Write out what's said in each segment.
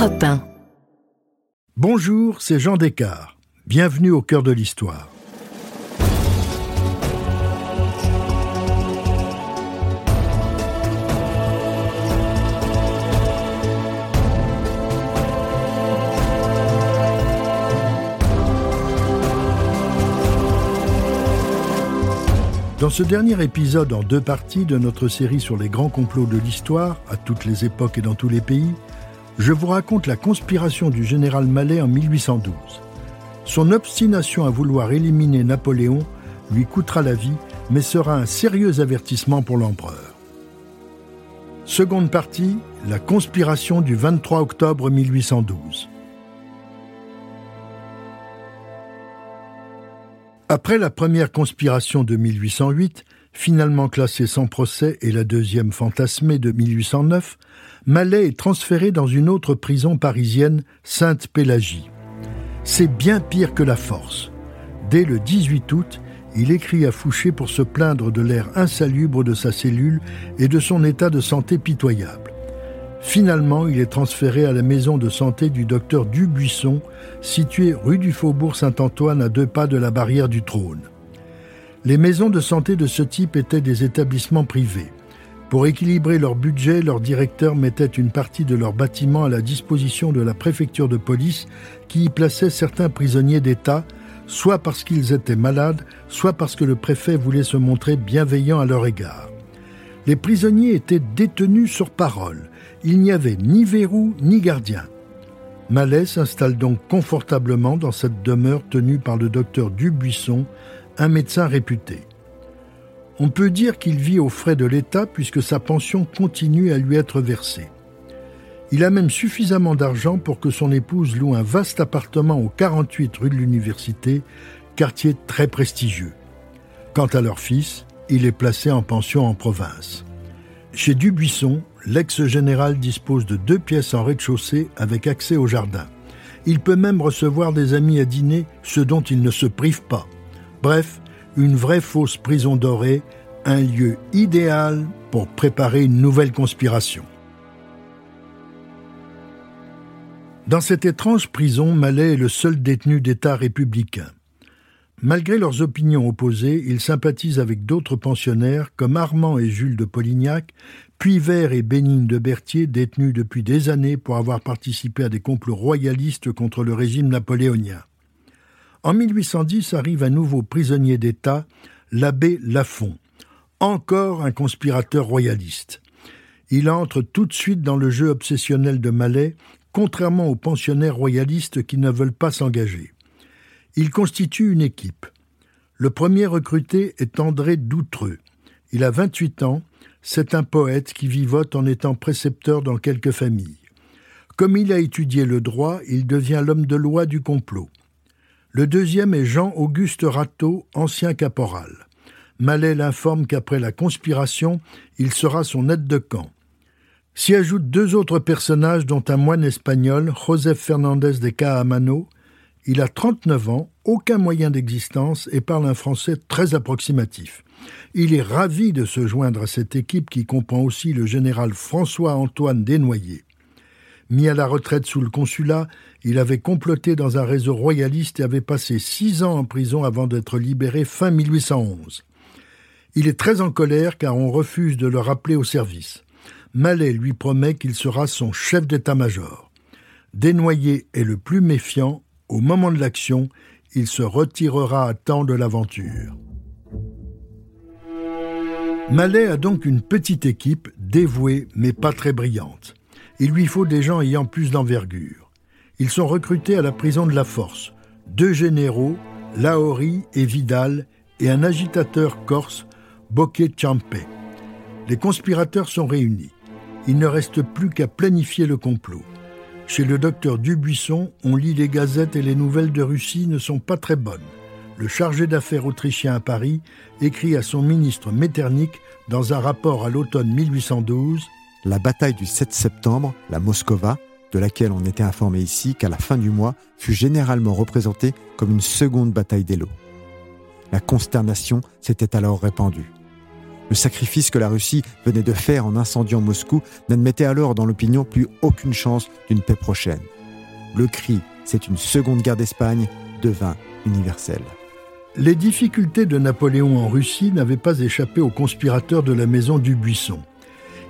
Europe 1. Bonjour, c'est Jean Descartes. Bienvenue au cœur de l'histoire. Dans ce dernier épisode en deux parties de notre série sur les grands complots de l'histoire, à toutes les époques et dans tous les pays, je vous raconte la conspiration du général Mallet en 1812. Son obstination à vouloir éliminer Napoléon lui coûtera la vie, mais sera un sérieux avertissement pour l'empereur. Seconde partie, la conspiration du 23 octobre 1812. Après la première conspiration de 1808, finalement classée sans procès, et la deuxième fantasmée de 1809, Mallet est transféré dans une autre prison parisienne, Sainte-Pélagie. C'est bien pire que la force. Dès le 18 août, il écrit à Fouché pour se plaindre de l'air insalubre de sa cellule et de son état de santé pitoyable. Finalement, il est transféré à la maison de santé du docteur Dubuisson, située rue du Faubourg Saint-Antoine à deux pas de la barrière du trône. Les maisons de santé de ce type étaient des établissements privés. Pour équilibrer leur budget, leurs directeurs mettaient une partie de leur bâtiment à la disposition de la préfecture de police qui y plaçait certains prisonniers d'État, soit parce qu'ils étaient malades, soit parce que le préfet voulait se montrer bienveillant à leur égard. Les prisonniers étaient détenus sur parole il n'y avait ni verrou ni gardien. Mallet s'installe donc confortablement dans cette demeure tenue par le docteur Dubuisson, un médecin réputé. On peut dire qu'il vit aux frais de l'État puisque sa pension continue à lui être versée. Il a même suffisamment d'argent pour que son épouse loue un vaste appartement au 48 rue de l'Université, quartier très prestigieux. Quant à leur fils, il est placé en pension en province. Chez Dubuisson, l'ex-général dispose de deux pièces en rez-de-chaussée avec accès au jardin. Il peut même recevoir des amis à dîner, ce dont il ne se prive pas. Bref, une vraie fausse prison dorée, un lieu idéal pour préparer une nouvelle conspiration. Dans cette étrange prison, Mallet est le seul détenu d'État républicain. Malgré leurs opinions opposées, il sympathise avec d'autres pensionnaires comme Armand et Jules de Polignac, puis Vert et Bénigne de Berthier, détenus depuis des années pour avoir participé à des complots royalistes contre le régime napoléonien. En 1810 arrive un nouveau prisonnier d'État, l'abbé Lafont, encore un conspirateur royaliste. Il entre tout de suite dans le jeu obsessionnel de Malais, contrairement aux pensionnaires royalistes qui ne veulent pas s'engager. Il constitue une équipe. Le premier recruté est André Doutreux. Il a 28 ans, c'est un poète qui vivote en étant précepteur dans quelques familles. Comme il a étudié le droit, il devient l'homme de loi du complot. Le deuxième est Jean-Auguste Rateau, ancien caporal. Mallet l'informe qu'après la conspiration, il sera son aide de camp. S'y ajoutent deux autres personnages, dont un moine espagnol, José Fernandez de Caamano, il a 39 ans, aucun moyen d'existence et parle un français très approximatif. Il est ravi de se joindre à cette équipe qui comprend aussi le général François-Antoine Desnoyers. Mis à la retraite sous le consulat, il avait comploté dans un réseau royaliste et avait passé six ans en prison avant d'être libéré fin 1811. Il est très en colère car on refuse de le rappeler au service. Mallet lui promet qu'il sera son chef d'état-major. Desnoyers est le plus méfiant au moment de l'action, il se retirera à temps de l'aventure. Mallet a donc une petite équipe, dévouée mais pas très brillante. Il lui faut des gens ayant plus d'envergure. Ils sont recrutés à la prison de la Force, deux généraux, Laori et Vidal, et un agitateur corse, Bocche Ciampe. Les conspirateurs sont réunis. Il ne reste plus qu'à planifier le complot. Chez le docteur Dubuisson, on lit les gazettes et les nouvelles de Russie ne sont pas très bonnes. Le chargé d'affaires autrichien à Paris écrit à son ministre Metternich dans un rapport à l'automne 1812 La bataille du 7 septembre, la Moscova, de laquelle on était informé ici qu'à la fin du mois, fut généralement représentée comme une seconde bataille d'Elo. La consternation s'était alors répandue. Le sacrifice que la Russie venait de faire en incendiant Moscou n'admettait alors dans l'opinion plus aucune chance d'une paix prochaine. Le cri C'est une seconde guerre d'Espagne devint universel. Les difficultés de Napoléon en Russie n'avaient pas échappé aux conspirateurs de la maison du Buisson.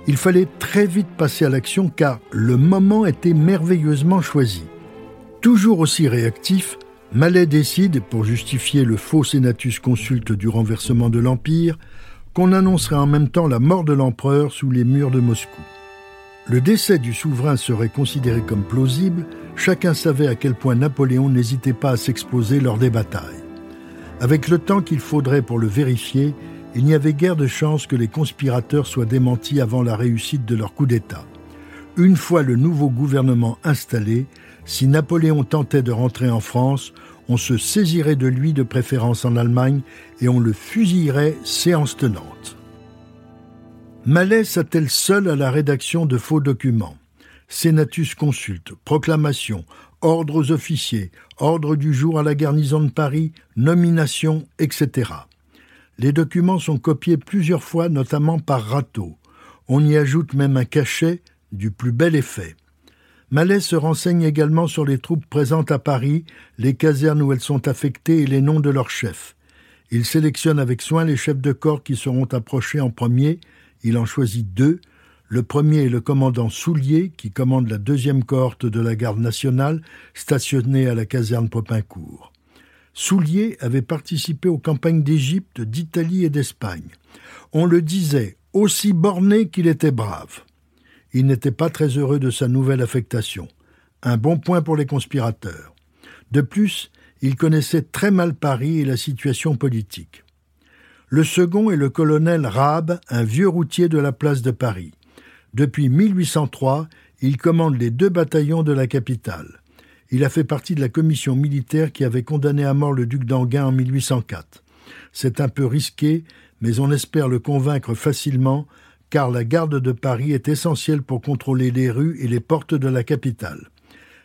Il fallait très vite passer à l'action car le moment était merveilleusement choisi. Toujours aussi réactif, Mallet décide, pour justifier le faux sénatus consulte du renversement de l'Empire, qu'on annoncerait en même temps la mort de l'empereur sous les murs de Moscou. Le décès du souverain serait considéré comme plausible, chacun savait à quel point Napoléon n'hésitait pas à s'exposer lors des batailles. Avec le temps qu'il faudrait pour le vérifier, il n'y avait guère de chance que les conspirateurs soient démentis avant la réussite de leur coup d'État. Une fois le nouveau gouvernement installé, si Napoléon tentait de rentrer en France, on se saisirait de lui de préférence en Allemagne et on le fusillerait séance tenante. Mallet s'attelle seul à la rédaction de faux documents? Sénatus consulte, proclamation, ordres aux officiers, ordre du jour à la garnison de Paris, nomination, etc. Les documents sont copiés plusieurs fois, notamment par Rateau. On y ajoute même un cachet du plus bel effet. Mallet se renseigne également sur les troupes présentes à Paris, les casernes où elles sont affectées et les noms de leurs chefs. Il sélectionne avec soin les chefs de corps qui seront approchés en premier. Il en choisit deux. Le premier est le commandant Soulier, qui commande la deuxième cohorte de la garde nationale, stationnée à la caserne Popincourt. Soulier avait participé aux campagnes d'Égypte, d'Italie et d'Espagne. On le disait aussi borné qu'il était brave. Il n'était pas très heureux de sa nouvelle affectation. Un bon point pour les conspirateurs. De plus, il connaissait très mal Paris et la situation politique. Le second est le colonel Raab, un vieux routier de la place de Paris. Depuis 1803, il commande les deux bataillons de la capitale. Il a fait partie de la commission militaire qui avait condamné à mort le duc d'Anguin en 1804. C'est un peu risqué, mais on espère le convaincre facilement, car la garde de Paris est essentielle pour contrôler les rues et les portes de la capitale.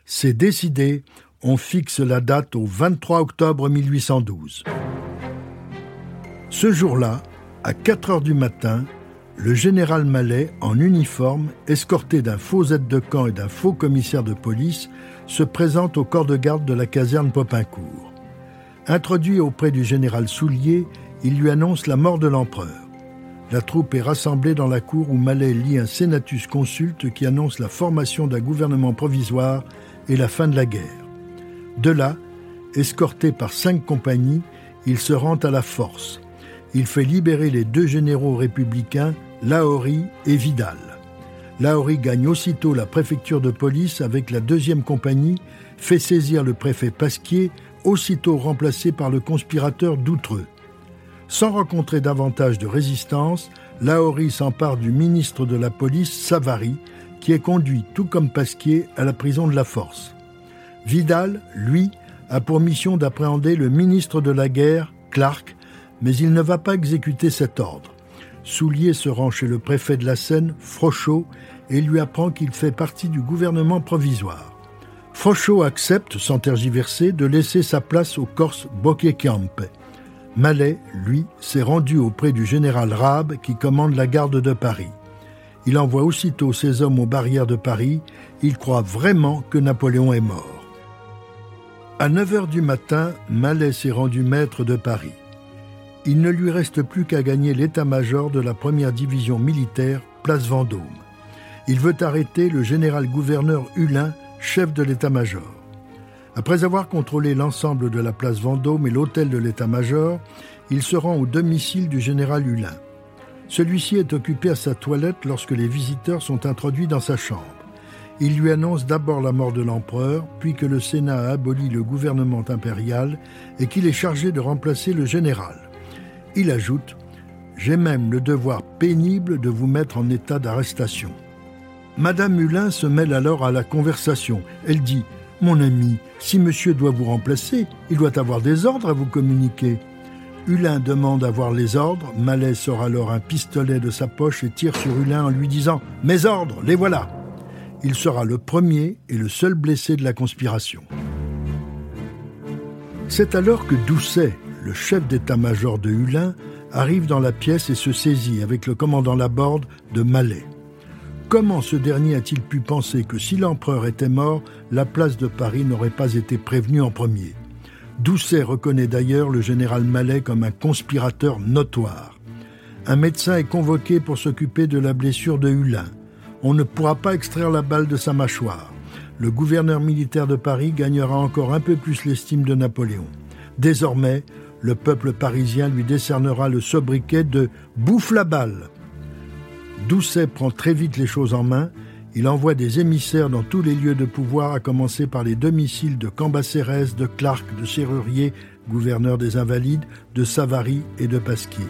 C'est décidé, on fixe la date au 23 octobre 1812. Ce jour-là, à 4 heures du matin, le général Mallet, en uniforme, escorté d'un faux aide de camp et d'un faux commissaire de police, se présente au corps de garde de la caserne Popincourt. Introduit auprès du général Soulier, il lui annonce la mort de l'empereur. La troupe est rassemblée dans la cour où Mallet lit un sénatus consulte qui annonce la formation d'un gouvernement provisoire et la fin de la guerre. De là, escorté par cinq compagnies, il se rend à la force. Il fait libérer les deux généraux républicains, Laori et Vidal. Lauri gagne aussitôt la préfecture de police avec la deuxième compagnie, fait saisir le préfet Pasquier, aussitôt remplacé par le conspirateur Doutreux. Sans rencontrer davantage de résistance, Lauri s'empare du ministre de la police, Savary, qui est conduit, tout comme Pasquier, à la prison de la Force. Vidal, lui, a pour mission d'appréhender le ministre de la guerre, Clark, mais il ne va pas exécuter cet ordre. Soulier se rend chez le préfet de la Seine, Frochot, et lui apprend qu'il fait partie du gouvernement provisoire. Frochot accepte, sans tergiverser, de laisser sa place au Corse Bocchekampe. Mallet, lui, s'est rendu auprès du général Raab qui commande la garde de Paris. Il envoie aussitôt ses hommes aux barrières de Paris. Il croit vraiment que Napoléon est mort. À 9 heures du matin, Mallet s'est rendu maître de Paris il ne lui reste plus qu'à gagner l'état-major de la première division militaire, place Vendôme. Il veut arrêter le général-gouverneur Hulin, chef de l'état-major. Après avoir contrôlé l'ensemble de la place Vendôme et l'hôtel de l'état-major, il se rend au domicile du général Hulin. Celui-ci est occupé à sa toilette lorsque les visiteurs sont introduits dans sa chambre. Il lui annonce d'abord la mort de l'empereur, puis que le Sénat a aboli le gouvernement impérial et qu'il est chargé de remplacer le général. Il ajoute J'ai même le devoir pénible de vous mettre en état d'arrestation. Madame Hulin se mêle alors à la conversation. Elle dit Mon ami, si monsieur doit vous remplacer, il doit avoir des ordres à vous communiquer. Hulin demande à voir les ordres. Mallet sort alors un pistolet de sa poche et tire sur Hulin en lui disant Mes ordres, les voilà Il sera le premier et le seul blessé de la conspiration. C'est alors que Doucet, le chef d'état-major de Hulin, arrive dans la pièce et se saisit avec le commandant Laborde de Malais. Comment ce dernier a-t-il pu penser que si l'empereur était mort, la place de Paris n'aurait pas été prévenue en premier? Doucet reconnaît d'ailleurs le général Malais comme un conspirateur notoire. Un médecin est convoqué pour s'occuper de la blessure de Hulin. On ne pourra pas extraire la balle de sa mâchoire. Le gouverneur militaire de Paris gagnera encore un peu plus l'estime de Napoléon. Désormais, le peuple parisien lui décernera le sobriquet de bouffe la balle. Doucet prend très vite les choses en main. Il envoie des émissaires dans tous les lieux de pouvoir, à commencer par les domiciles de Cambacérès, de Clark, de Serrurier, gouverneur des Invalides, de Savary et de Pasquier.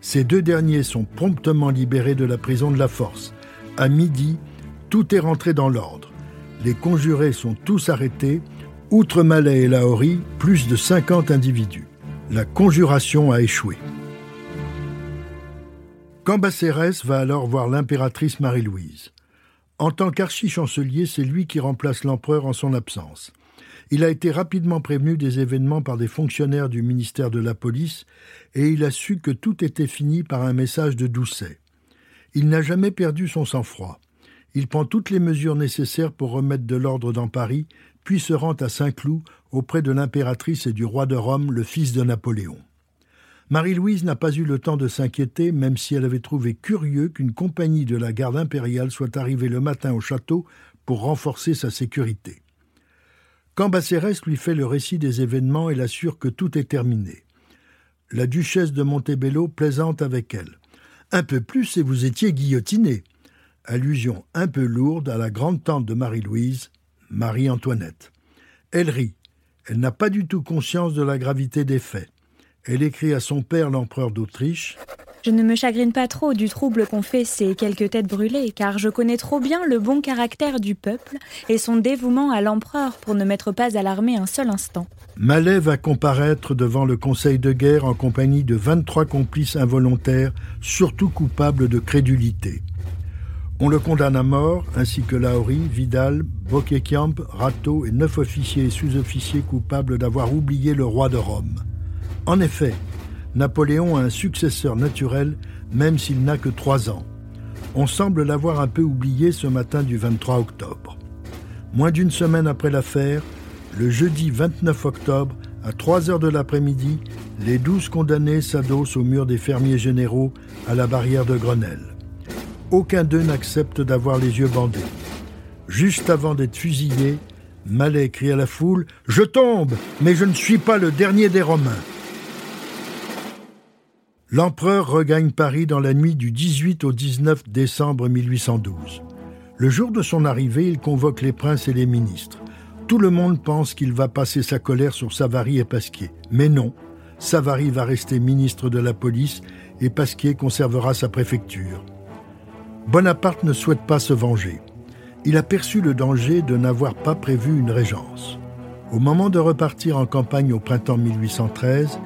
Ces deux derniers sont promptement libérés de la prison de la Force. À midi, tout est rentré dans l'ordre. Les conjurés sont tous arrêtés. Outre Malais et Laori, plus de 50 individus. La conjuration a échoué. Cambacérès va alors voir l'impératrice Marie-Louise. En tant qu'archi-chancelier, c'est lui qui remplace l'empereur en son absence. Il a été rapidement prévenu des événements par des fonctionnaires du ministère de la Police et il a su que tout était fini par un message de Doucet. Il n'a jamais perdu son sang-froid. Il prend toutes les mesures nécessaires pour remettre de l'ordre dans Paris, puis se rend à Saint-Cloud auprès de l'impératrice et du roi de Rome, le fils de Napoléon. Marie-Louise n'a pas eu le temps de s'inquiéter, même si elle avait trouvé curieux qu'une compagnie de la garde impériale soit arrivée le matin au château pour renforcer sa sécurité. Cambacérès lui fait le récit des événements et l'assure que tout est terminé. La duchesse de Montebello plaisante avec elle. Un peu plus et vous étiez guillotiné. Allusion un peu lourde à la grande-tante de Marie-Louise, Marie-Antoinette. Elle rit. Elle n'a pas du tout conscience de la gravité des faits. Elle écrit à son père, l'empereur d'Autriche Je ne me chagrine pas trop du trouble qu'ont fait ces quelques têtes brûlées, car je connais trop bien le bon caractère du peuple et son dévouement à l'empereur pour ne m'être pas alarmé un seul instant. Malais va comparaître devant le Conseil de guerre en compagnie de 23 complices involontaires, surtout coupables de crédulité. On le condamne à mort, ainsi que Lauri, Vidal, Bokekiamp, Rato et neuf officiers et sous-officiers coupables d'avoir oublié le roi de Rome. En effet, Napoléon a un successeur naturel, même s'il n'a que trois ans. On semble l'avoir un peu oublié ce matin du 23 octobre. Moins d'une semaine après l'affaire, le jeudi 29 octobre, à 3 heures de l'après-midi, les douze condamnés s'adossent au mur des fermiers généraux à la barrière de Grenelle. Aucun d'eux n'accepte d'avoir les yeux bandés. Juste avant d'être fusillé, Malais crie à la foule Je tombe, mais je ne suis pas le dernier des Romains. L'empereur regagne Paris dans la nuit du 18 au 19 décembre 1812. Le jour de son arrivée, il convoque les princes et les ministres. Tout le monde pense qu'il va passer sa colère sur Savary et Pasquier. Mais non, Savary va rester ministre de la police et Pasquier conservera sa préfecture. Bonaparte ne souhaite pas se venger. Il a perçu le danger de n'avoir pas prévu une régence. Au moment de repartir en campagne au printemps 1813,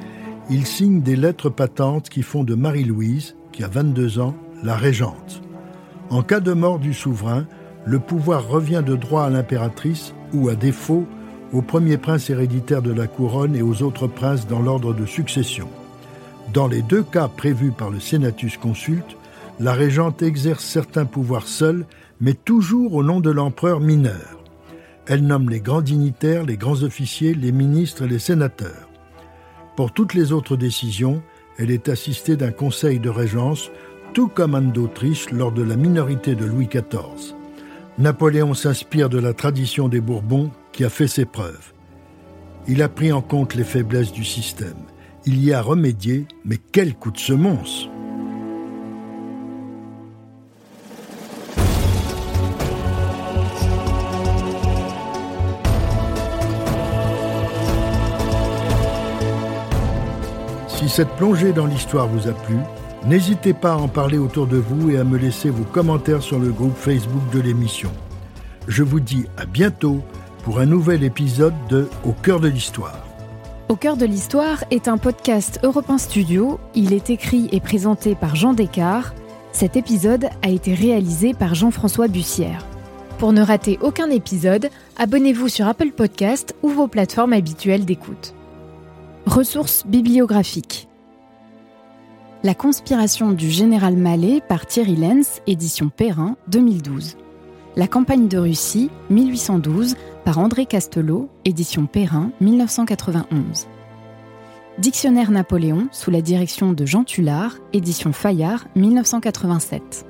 il signe des lettres patentes qui font de Marie-Louise, qui a 22 ans, la régente. En cas de mort du souverain, le pouvoir revient de droit à l'impératrice ou, à défaut, au premier prince héréditaire de la couronne et aux autres princes dans l'ordre de succession. Dans les deux cas prévus par le Senatus Consulte, la régente exerce certains pouvoirs seuls, mais toujours au nom de l'empereur mineur. Elle nomme les grands dignitaires, les grands officiers, les ministres et les sénateurs. Pour toutes les autres décisions, elle est assistée d'un conseil de régence, tout comme Anne d'Autriche lors de la minorité de Louis XIV. Napoléon s'inspire de la tradition des Bourbons qui a fait ses preuves. Il a pris en compte les faiblesses du système. Il y a remédié, mais quel coup de semonce cette plongée dans l'histoire vous a plu, n'hésitez pas à en parler autour de vous et à me laisser vos commentaires sur le groupe Facebook de l'émission. Je vous dis à bientôt pour un nouvel épisode de Au cœur de l'histoire. Au cœur de l'histoire est un podcast Europe Studio. Il est écrit et présenté par Jean Descartes. Cet épisode a été réalisé par Jean-François Bussière. Pour ne rater aucun épisode, abonnez-vous sur Apple Podcast ou vos plateformes habituelles d'écoute. Ressources bibliographiques La conspiration du général Mallet par Thierry Lenz, édition Perrin, 2012. La campagne de Russie, 1812, par André Castelot, édition Perrin, 1991. Dictionnaire Napoléon, sous la direction de Jean Tullard, édition Fayard, 1987.